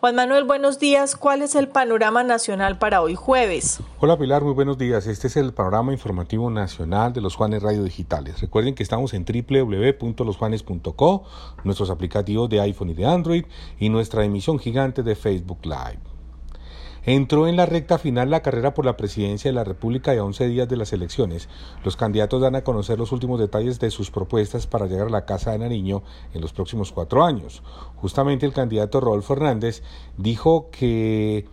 Juan Manuel, buenos días. ¿Cuál es el panorama nacional para hoy jueves? Hola Pilar, muy buenos días. Este es el panorama informativo nacional de los Juanes Radio Digitales. Recuerden que estamos en www.losjuanes.co, nuestros aplicativos de iPhone y de Android y nuestra emisión gigante de Facebook Live. Entró en la recta final la carrera por la presidencia de la República y a 11 días de las elecciones. Los candidatos dan a conocer los últimos detalles de sus propuestas para llegar a la Casa de Nariño en los próximos cuatro años. Justamente el candidato Rodolfo Hernández dijo que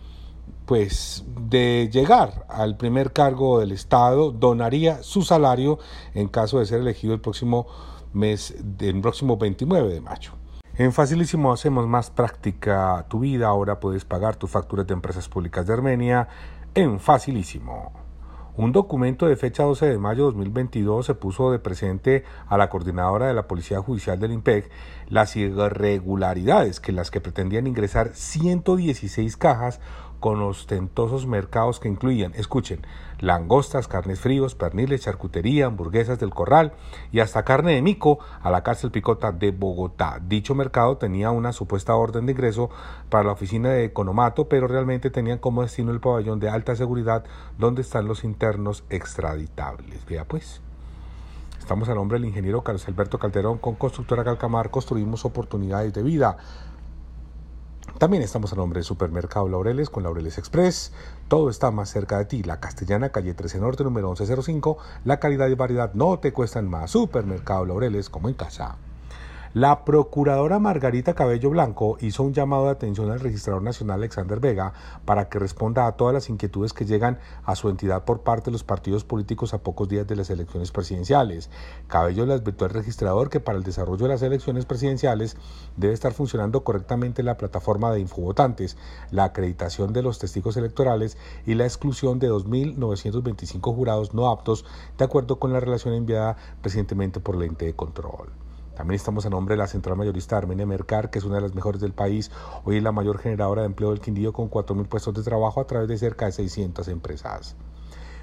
pues de llegar al primer cargo del Estado donaría su salario en caso de ser elegido el próximo mes, del próximo 29 de mayo. En Facilísimo hacemos más práctica tu vida. Ahora puedes pagar tus facturas de empresas públicas de Armenia en Facilísimo. Un documento de fecha 12 de mayo de 2022 se puso de presente a la coordinadora de la Policía Judicial del IMPEC las irregularidades que las que pretendían ingresar 116 cajas con ostentosos mercados que incluían, escuchen, langostas, carnes fríos, perniles, charcutería, hamburguesas del corral y hasta carne de mico a la cárcel Picota de Bogotá. Dicho mercado tenía una supuesta orden de ingreso para la oficina de Economato, pero realmente tenían como destino el pabellón de alta seguridad donde están los internos extraditables. Vea pues. Estamos a nombre del ingeniero Carlos Alberto Calderón con Constructora Calcamar, construimos oportunidades de vida. También estamos a nombre de Supermercado Laureles con Laureles Express. Todo está más cerca de ti. La Castellana, calle 13 Norte, número 1105. La calidad y variedad no te cuestan más. Supermercado Laureles como en casa. La procuradora Margarita Cabello Blanco hizo un llamado de atención al registrador nacional Alexander Vega para que responda a todas las inquietudes que llegan a su entidad por parte de los partidos políticos a pocos días de las elecciones presidenciales. Cabello le advirtió al registrador que para el desarrollo de las elecciones presidenciales debe estar funcionando correctamente la plataforma de infovotantes, la acreditación de los testigos electorales y la exclusión de 2.925 jurados no aptos de acuerdo con la relación enviada recientemente por el ente de control. También estamos a nombre de la central mayorista Armenia Mercar, que es una de las mejores del país. Hoy es la mayor generadora de empleo del Quindío con 4.000 puestos de trabajo a través de cerca de 600 empresas.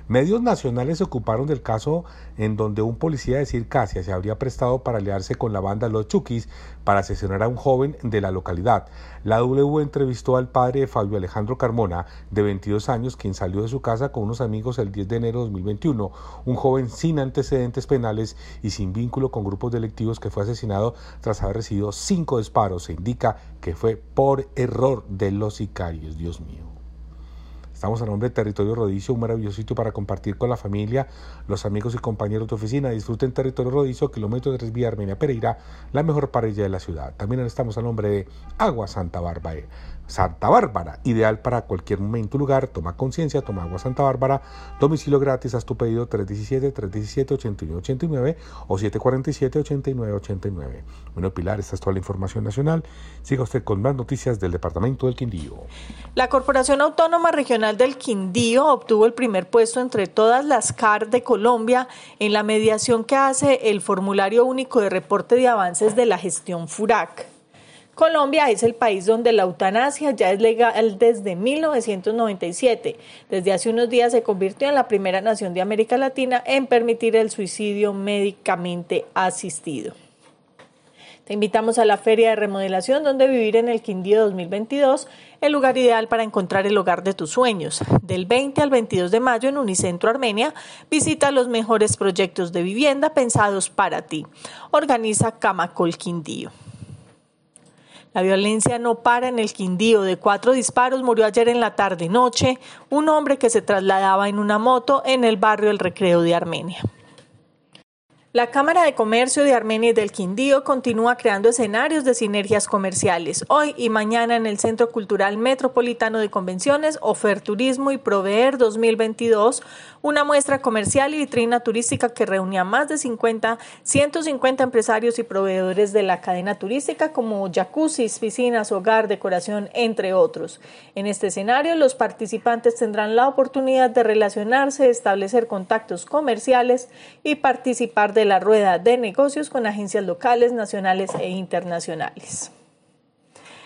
Medios nacionales se ocuparon del caso en donde un policía de Circasia se habría prestado para aliarse con la banda Los Chukis para asesinar a un joven de la localidad. La W entrevistó al padre de Fabio Alejandro Carmona, de 22 años, quien salió de su casa con unos amigos el 10 de enero de 2021, un joven sin antecedentes penales y sin vínculo con grupos delictivos que fue asesinado tras haber recibido cinco disparos. Se indica que fue por error de los sicarios. Dios mío. Estamos a nombre de Territorio Rodicio, un maravilloso sitio para compartir con la familia, los amigos y compañeros de oficina. Disfruten Territorio Rodicio, kilómetro de vía Armenia Pereira, la mejor parrilla de la ciudad. También estamos a nombre de Agua Santa Bárbara. Santa Bárbara, ideal para cualquier momento lugar. Toma conciencia, toma agua Santa Bárbara. Domicilio gratis, haz tu pedido 317-317-8189 o 747-8989. Bueno, Pilar, esta es toda la información nacional. Siga usted con más noticias del Departamento del Quindío. La Corporación Autónoma Regional del Quindío obtuvo el primer puesto entre todas las CAR de Colombia en la mediación que hace el Formulario Único de Reporte de Avances de la Gestión FURAC. Colombia es el país donde la eutanasia ya es legal desde 1997. Desde hace unos días se convirtió en la primera nación de América Latina en permitir el suicidio médicamente asistido. Te invitamos a la Feria de Remodelación donde vivir en el Quindío 2022, el lugar ideal para encontrar el hogar de tus sueños. Del 20 al 22 de mayo en Unicentro Armenia, visita los mejores proyectos de vivienda pensados para ti. Organiza Camacol Quindío. La violencia no para en el Quindío. De cuatro disparos murió ayer en la tarde-noche un hombre que se trasladaba en una moto en el barrio El Recreo de Armenia. La Cámara de Comercio de Armenia y del Quindío continúa creando escenarios de sinergias comerciales. Hoy y mañana en el Centro Cultural Metropolitano de Convenciones, Oferturismo y Proveer 2022, una muestra comercial y vitrina turística que reúne a más de 50, 150 empresarios y proveedores de la cadena turística como jacuzzis, piscinas, hogar, decoración, entre otros. En este escenario, los participantes tendrán la oportunidad de relacionarse, establecer contactos comerciales y participar de la rueda de negocios con agencias locales, nacionales e internacionales.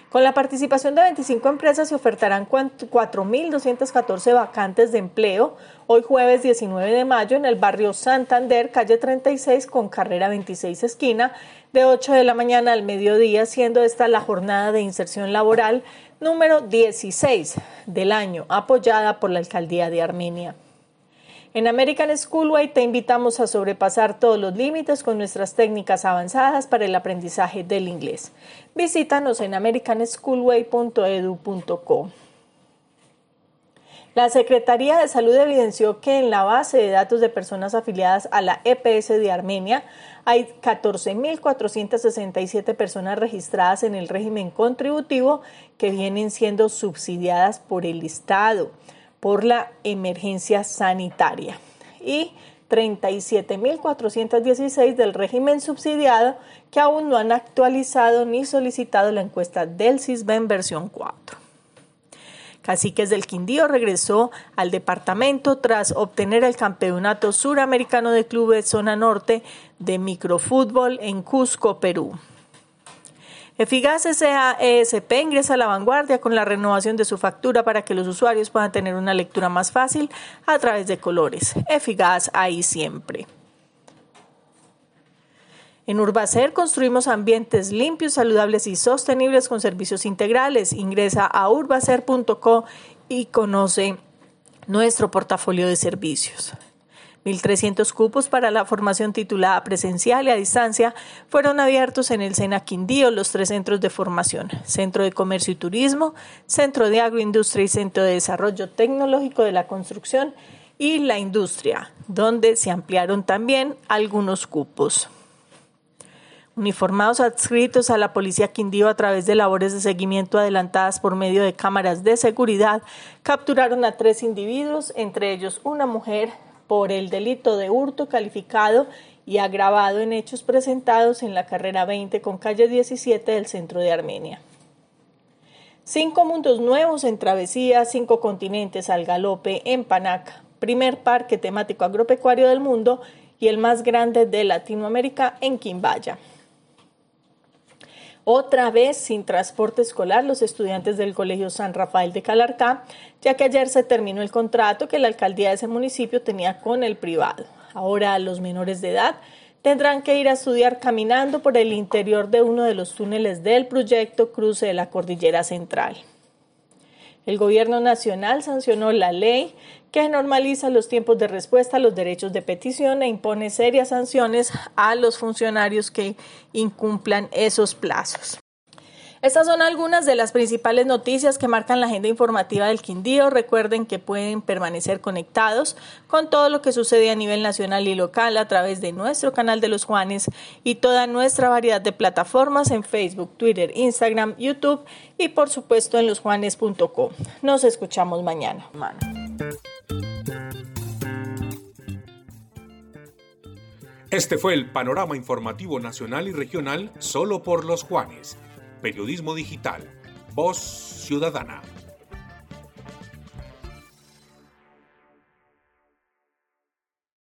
Con la participación de 25 empresas se ofertarán 4.214 vacantes de empleo hoy jueves 19 de mayo en el barrio Santander, calle 36 con carrera 26 esquina, de 8 de la mañana al mediodía, siendo esta la jornada de inserción laboral número 16 del año, apoyada por la Alcaldía de Armenia. En American Schoolway te invitamos a sobrepasar todos los límites con nuestras técnicas avanzadas para el aprendizaje del inglés. Visítanos en americanschoolway.edu.co. La Secretaría de Salud evidenció que en la base de datos de personas afiliadas a la EPS de Armenia hay 14.467 personas registradas en el régimen contributivo que vienen siendo subsidiadas por el Estado por la emergencia sanitaria y 37.416 del régimen subsidiado que aún no han actualizado ni solicitado la encuesta del CISBEN versión 4. Caciques del Quindío regresó al departamento tras obtener el campeonato suramericano de clubes zona norte de microfútbol en Cusco, Perú. Eficaz SAESP ingresa a la vanguardia con la renovación de su factura para que los usuarios puedan tener una lectura más fácil a través de colores. Eficaz ahí siempre. En Urbacer construimos ambientes limpios, saludables y sostenibles con servicios integrales. Ingresa a urbacer.co y conoce nuestro portafolio de servicios. 1.300 cupos para la formación titulada presencial y a distancia fueron abiertos en el SENA Quindío, los tres centros de formación, Centro de Comercio y Turismo, Centro de Agroindustria y Centro de Desarrollo Tecnológico de la Construcción y la Industria, donde se ampliaron también algunos cupos. Uniformados adscritos a la Policía Quindío a través de labores de seguimiento adelantadas por medio de cámaras de seguridad, capturaron a tres individuos, entre ellos una mujer, por el delito de hurto calificado y agravado en hechos presentados en la carrera 20 con calle 17 del centro de Armenia. Cinco mundos nuevos en travesía, cinco continentes al galope en Panac, primer parque temático agropecuario del mundo y el más grande de Latinoamérica en Quimbaya. Otra vez sin transporte escolar los estudiantes del Colegio San Rafael de Calarcá, ya que ayer se terminó el contrato que la alcaldía de ese municipio tenía con el privado. Ahora los menores de edad tendrán que ir a estudiar caminando por el interior de uno de los túneles del proyecto Cruce de la Cordillera Central. El Gobierno Nacional sancionó la ley que normaliza los tiempos de respuesta a los derechos de petición e impone serias sanciones a los funcionarios que incumplan esos plazos. Estas son algunas de las principales noticias que marcan la agenda informativa del Quindío. Recuerden que pueden permanecer conectados con todo lo que sucede a nivel nacional y local a través de nuestro canal de los Juanes y toda nuestra variedad de plataformas en Facebook, Twitter, Instagram, YouTube y por supuesto en losjuanes.com. Nos escuchamos mañana. Este fue el panorama informativo nacional y regional solo por los Juanes. Periodismo digital. Voz ciudadana.